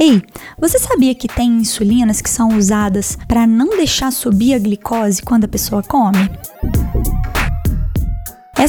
Ei, você sabia que tem insulinas que são usadas para não deixar subir a glicose quando a pessoa come?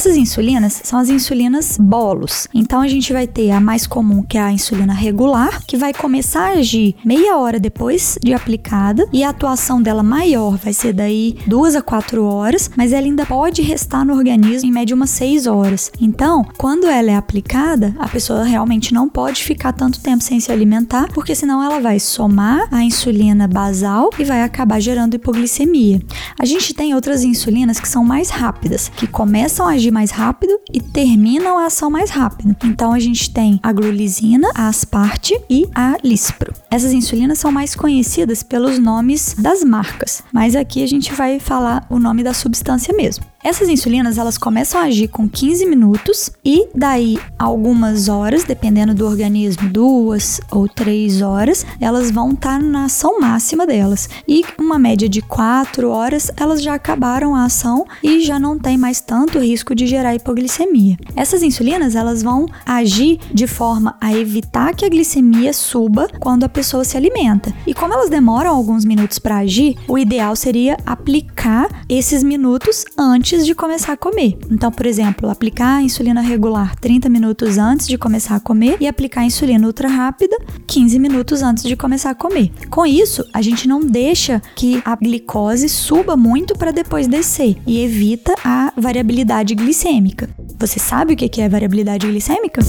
Essas insulinas são as insulinas bolos. Então a gente vai ter a mais comum, que é a insulina regular, que vai começar a agir meia hora depois de aplicada e a atuação dela maior vai ser daí duas a quatro horas, mas ela ainda pode restar no organismo em média umas seis horas. Então, quando ela é aplicada, a pessoa realmente não pode ficar tanto tempo sem se alimentar, porque senão ela vai somar a insulina basal e vai acabar gerando hipoglicemia. A gente tem outras insulinas que são mais rápidas, que começam a agir mais rápido e terminam a ação mais rápido. Então a gente tem a glulisina, a asparte e a lispro. Essas insulinas são mais conhecidas pelos nomes das marcas, mas aqui a gente vai falar o nome da substância mesmo. Essas insulinas, elas começam a agir com 15 minutos e daí algumas horas, dependendo do organismo, duas ou três horas, elas vão estar tá na ação máxima delas. E uma média de 4 horas, elas já acabaram a ação e já não tem mais tanto risco de gerar hipoglicemia. Essas insulinas, elas vão agir de forma a evitar que a glicemia suba quando a pessoa se alimenta. E como elas demoram alguns minutos para agir, o ideal seria aplicar esses minutos antes antes de começar a comer. Então, por exemplo, aplicar a insulina regular 30 minutos antes de começar a comer e aplicar a insulina ultra rápida 15 minutos antes de começar a comer. Com isso, a gente não deixa que a glicose suba muito para depois descer e evita a variabilidade glicêmica. Você sabe o que é variabilidade glicêmica?